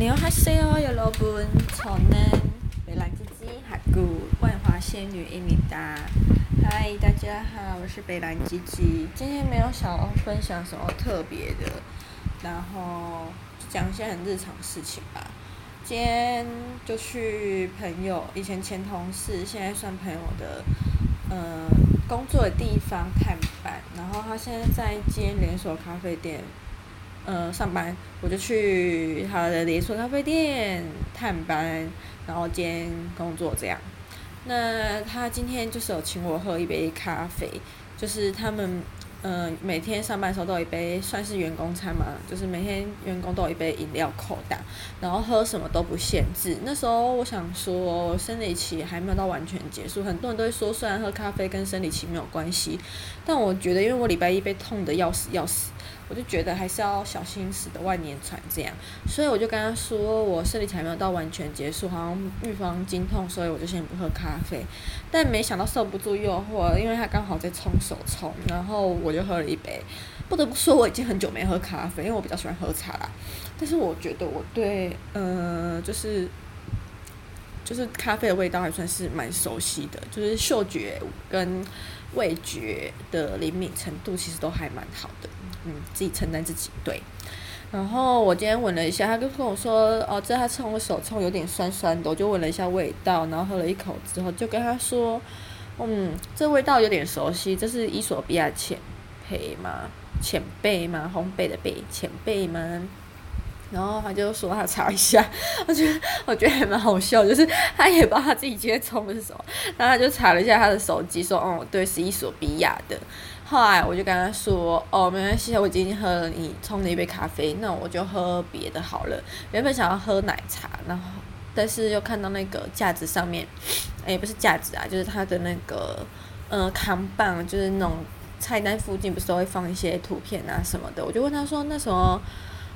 你好，哈喽，有老本，从南北兰姐姐，哈古万华仙女伊米达，嗨，大家好，我是北兰姐姐，今天没有想要分享什么特别的，然后讲一些很日常事情吧。今天就去朋友以前前同事，现在算朋友的，呃，工作的地方探班，然后他现在在一间连锁咖啡店。呃，上班我就去他的连锁咖啡店探班，然后兼工作这样。那他今天就是有请我喝一杯咖啡，就是他们呃每天上班的时候都有一杯，算是员工餐嘛，就是每天员工都有一杯饮料扣打，然后喝什么都不限制。那时候我想说，生理期还没有到完全结束，很多人都会说，虽然喝咖啡跟生理期没有关系，但我觉得因为我礼拜一被痛得要死要死。我就觉得还是要小心驶得万年船这样，所以我就跟他说，我生理期还没有到完全结束，好像预防经痛，所以我就先不喝咖啡。但没想到受不住诱惑，因为他刚好在冲手冲，然后我就喝了一杯。不得不说，我已经很久没喝咖啡，因为我比较喜欢喝茶啦。但是我觉得我对，呃，就是就是咖啡的味道还算是蛮熟悉的，就是嗅觉跟味觉的灵敏程度其实都还蛮好的。嗯，自己承担自己对。然后我今天闻了一下，他就跟我说：“哦，这他冲的手冲有点酸酸的。”我就闻了一下味道，然后喝了一口之后，就跟他说：“嗯，这味道有点熟悉，这是伊索比亚浅焙吗？浅焙吗？烘焙的焙，浅焙吗？”然后他就说他查一下，我觉得我觉得还蛮好笑，就是他也不知道他自己今天冲的是什么，然后他就查了一下他的手机，说：“哦，对，是伊索比亚的。”后来我就跟他说：“哦，没关系，我已经喝了你冲的一杯咖啡，那我就喝别的好了。原本想要喝奶茶，然后但是又看到那个架子上面，诶，不是架子啊，就是他的那个嗯扛棒，就是那种菜单附近不是都会放一些图片啊什么的。我就问他说，那什么？”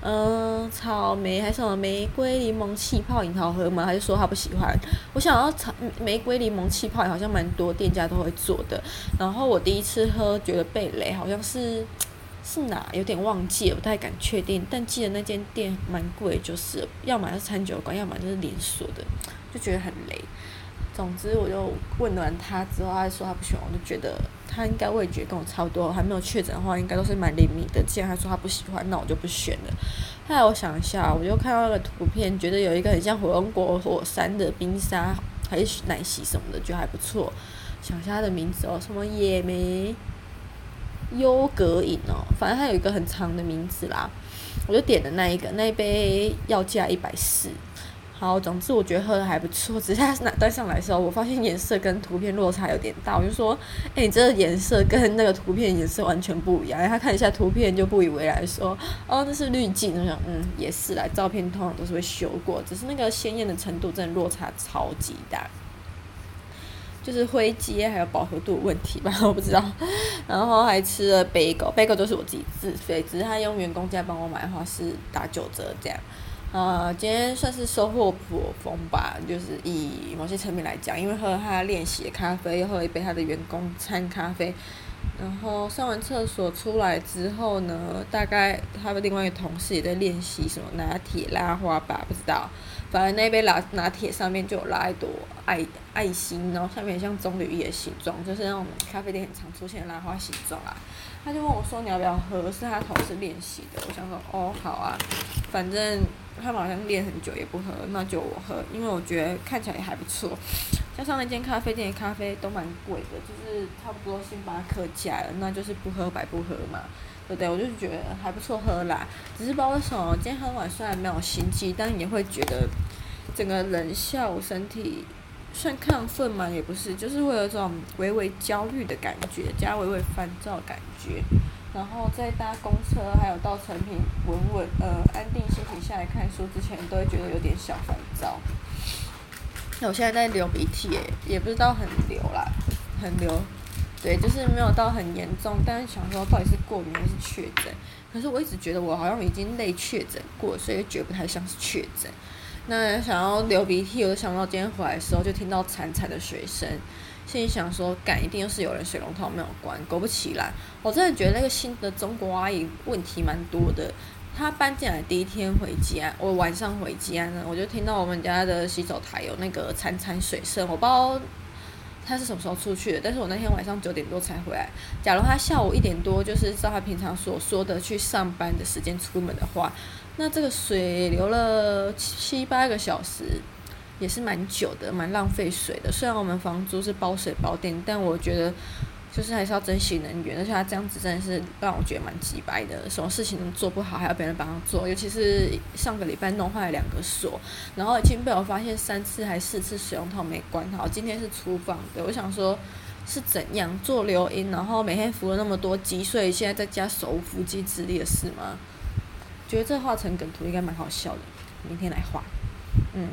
嗯，草莓还是什么玫瑰柠檬气泡饮好喝吗？还是说他不喜欢？我想要草玫瑰柠檬气泡，好像蛮多店家都会做的。然后我第一次喝，觉得被雷，好像是 是哪，有点忘记了，不太敢确定。但记得那间店蛮贵，就是要么是餐酒馆，要么就是连锁的，就觉得很雷。总之，我就问完他之后，他说他不喜欢，我就觉得他应该味觉跟我差不多，还没有确诊的话，应该都是蛮灵敏的。既然他说他不喜欢，那我就不选了。后来我想一下，我就看到那个图片，觉得有一个很像火龙果火山的冰沙，还是奶昔什么的，觉得还不错。想一下他的名字哦，什么野莓优格饮哦，反正他有一个很长的名字啦。我就点的那一个，那一杯要价一百四。好，总之我觉得喝的还不错，只是它拿端上来的时候，我发现颜色跟图片落差有点大，我就说，哎、欸，你这个颜色跟那个图片颜色完全不一样。然后他看一下图片就不以为然，说，哦，那是滤镜。我想，嗯，也是啦，照片通常都是会修过，只是那个鲜艳的程度真的落差超级大，就是灰阶还有饱和度问题吧，我不知道。然后还吃了 bagel，bagel 都是我自己自费，只是他用员工价帮我买的话是打九折这样。啊、今天算是收获颇丰吧，就是以某些层面来讲，因为喝了他练习的咖啡，又喝了一杯他的员工餐咖啡，然后上完厕所出来之后呢，大概他的另外一个同事也在练习什么拿铁拉花吧，不知道，反正那杯拿拿铁上面就有拉一朵爱爱心，然后上面像棕榈叶的形状，就是那种咖啡店很常出现的拉花形状啊。他就问我说：“你要不要喝？”是他同事练习的。我想说：“哦，好啊，反正他们好像练很久也不喝，那就我喝，因为我觉得看起来也还不错。加上那间咖啡店的咖啡都蛮贵的，就是差不多星巴克价了，那就是不喝白不喝嘛，对不对？我就觉得还不错喝啦。只是不知道为什么今天喝完虽然没有心悸，但也会觉得整个人下午身体。”算亢奋嘛，也不是，就是会有这种微微焦虑的感觉，加微微烦躁感觉。然后在搭公车，还有到成品稳稳呃安定心情下来看书之前，都会觉得有点小烦躁。那我现在在流鼻涕，也不知道很流啦，很流，对，就是没有到很严重，但是想说到底是过敏还是确诊？可是我一直觉得我好像已经类确诊过，所以觉得不太像是确诊。那想要流鼻涕，我就想到今天回来的时候就听到惨惨的水声，心里想说，干一定又是有人水龙头没有关。果不其然，我真的觉得那个新的中国阿姨问题蛮多的。她搬进来第一天回家，我晚上回家呢，我就听到我们家的洗手台有那个潺潺水声，我不知道他是什么时候出去的，但是我那天晚上九点多才回来。假如他下午一点多，就是照他平常所说的去上班的时间出门的话，那这个水流了七八个小时，也是蛮久的，蛮浪费水的。虽然我们房租是包水包电，但我觉得。就是还是要珍惜能源，而且他这样子真的是让我觉得蛮机掰的，什么事情都做不好，还要别人帮他做。尤其是上个礼拜弄坏了两个锁，然后已经被我发现三次还四次水龙头没关好。今天是厨房的，我想说是怎样做留音，然后每天扶了那么多鸡，所以现在在家手无缚鸡之力的事吗？觉得这画成梗图应该蛮好笑的，明天来画。嗯。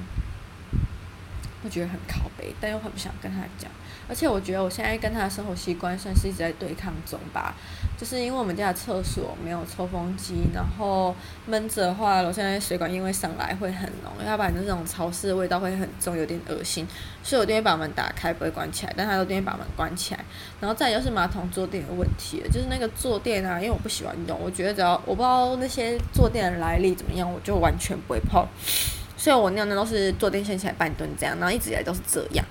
我觉得很靠北，但又很不想跟他讲。而且我觉得我现在跟他的生活习惯算是一直在对抗中吧。就是因为我们家的厕所没有抽风机，然后闷着的话，楼下那水管因为上来会很浓，要不然就这种潮湿的味道会很重，有点恶心。所以我一定会把门打开，不会关起来。但他都一定会把门关起来。然后再就是马桶坐垫的问题，就是那个坐垫啊，因为我不喜欢用，我觉得只要我不知道那些坐垫的来历怎么样，我就完全不会碰。所以我尿尿都是坐垫掀起来半蹲这样，然后一直以来都是这样。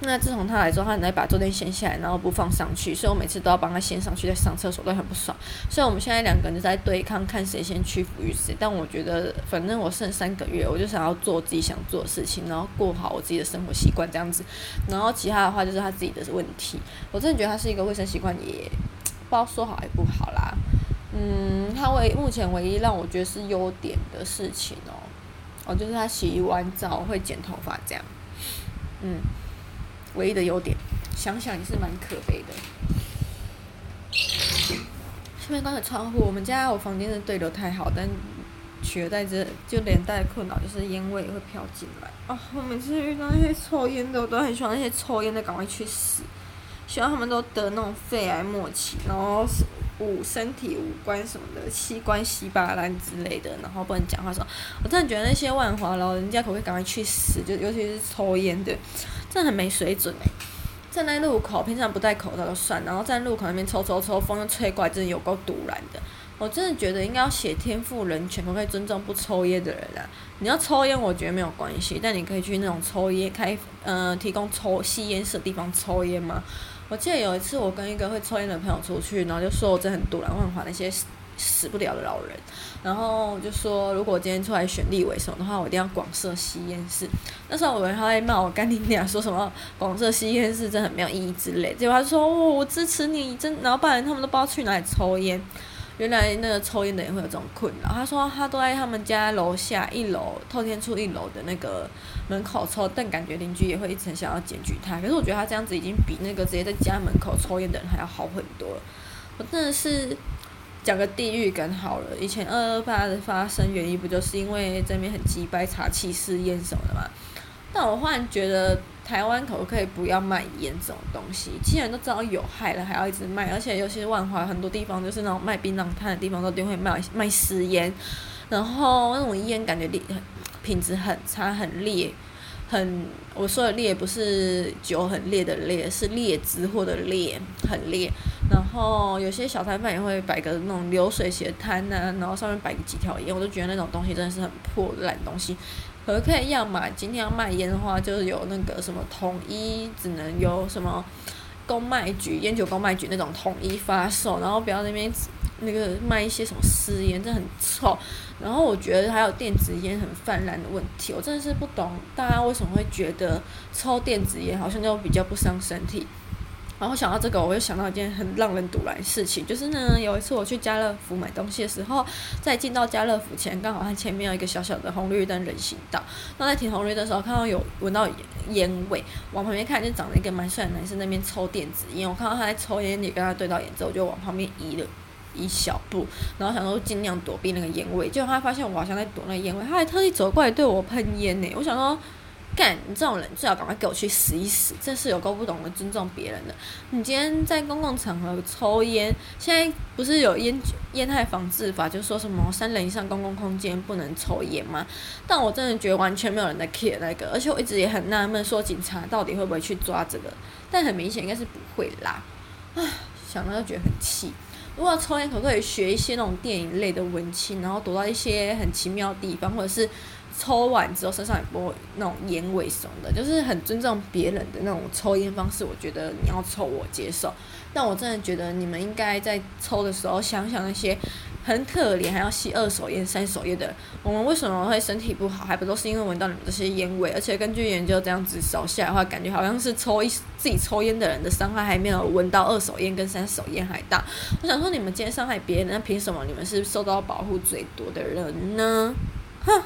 那自从他来之后，他来把坐垫掀下来，然后不放上去，所以我每次都要帮他掀上去再上厕所，都很不爽。所以我们现在两个人就在对抗，看谁先屈服于谁。但我觉得，反正我剩三个月，我就想要做自己想做的事情，然后过好我自己的生活习惯这样子。然后其他的话就是他自己的问题。我真的觉得他是一个卫生习惯也不知道说好还不好啦。嗯，他唯目前唯一让我觉得是优点的事情哦。哦，就是他洗完澡会剪头发这样，嗯，唯一的优点，想想也是蛮可悲的。下面那个窗户，我们家我房间的对流太好，但取而代之就连带困扰就是烟味会飘进来。哦，我每次遇到那些抽烟的，我都很希望那些抽烟的赶快去死，希望他们都得那种肺癌末期，然后是。五身体五官什么的器官稀巴烂之类的，然后不能讲话说，我真的觉得那些万华老人家可不可以赶快去死？就尤其是抽烟的，真的很没水准哎！站在路口，平常不戴口罩就算，然后站在路口那边抽抽抽，风又吹过来，真的有够赌烂的。我真的觉得应该要写天赋人权，可不可以尊重不抽烟的人啊？你要抽烟，我觉得没有关系，但你可以去那种抽烟开，嗯、呃，提供抽吸烟室的地方抽烟吗？我记得有一次，我跟一个会抽烟的朋友出去，然后就说我真的很堵然万华那些死死不了的老人，然后就说如果今天出来选立委什么的话，我一定要广设吸烟室。那时候我以为他会骂我干爹娘，说什么广设吸烟室真的很没有意义之类，结果他说哦，我支持你，真，然后不然他们都不知道去哪里抽烟。原来那个抽烟的人会有这种困扰。他说他都在他们家楼下一楼透天厝一楼的那个门口抽，但感觉邻居也会一直很想要检举他。可是我觉得他这样子已经比那个直接在家门口抽烟的人还要好很多。我真的是讲个地狱梗好了。以前二二八的发生原因不就是因为这边很鸡掰查气试烟什么的吗？但我忽然觉得。台湾可不可以不要卖烟这种东西？既然都知道有害了，还要一直卖，而且尤其是万华很多地方，就是那种卖槟榔摊的地方，都一定会卖卖私烟，然后那种烟感觉劣，品质很差，很劣，很我说的劣不是酒很烈的烈，是劣质货的劣，很劣。然后有些小摊贩也会摆个那种流水席摊啊，然后上面摆几条烟，我都觉得那种东西真的是很破烂东西。可不可以要买？今天要卖烟的话，就是有那个什么统一，只能有什么公卖局、烟酒公卖局那种统一发售，然后不要那边那个卖一些什么私烟，这很臭。然后我觉得还有电子烟很泛滥的问题，我真的是不懂大家为什么会觉得抽电子烟好像就比较不伤身体。然后想到这个，我又想到一件很让人赌烂的事情，就是呢，有一次我去家乐福买东西的时候，在进到家乐福前，刚好它前面有一个小小的红绿灯人行道。那在停红绿灯的时候，看到有闻到烟味，往旁边看就长了一个蛮帅的男生那边抽电子烟。我看到他在抽烟，也跟他对到眼之后，我就往旁边移了一小步，然后想说尽量躲避那个烟味。结果他发现我好像在躲那个烟味，他还特地走过来对我喷烟呢。我想说。干，你这种人最好赶快给我去死一死！真是有够不懂得尊重别人的。你今天在公共场合抽烟，现在不是有烟烟害防治法，就说什么三人以上公共空间不能抽烟吗？但我真的觉得完全没有人在 care 那个，而且我一直也很纳闷，说警察到底会不会去抓这个？但很明显应该是不会啦。唉，想到就觉得很气。如果抽烟可不可以学一些那种电影类的文青，然后躲到一些很奇妙的地方，或者是抽完之后身上也不会那种烟味什么的，就是很尊重别人的那种抽烟方式。我觉得你要抽我接受，但我真的觉得你们应该在抽的时候想想那些。很可怜，还要吸二手烟、三手烟的人，我们为什么会身体不好？还不都是因为闻到你们这些烟味？而且根据研究，这样子扫下来的话，感觉好像是抽一自己抽烟的人的伤害还没有闻到二手烟跟三手烟还大。我想说，你们今天伤害别人，那凭什么你们是受到保护最多的人呢？哼！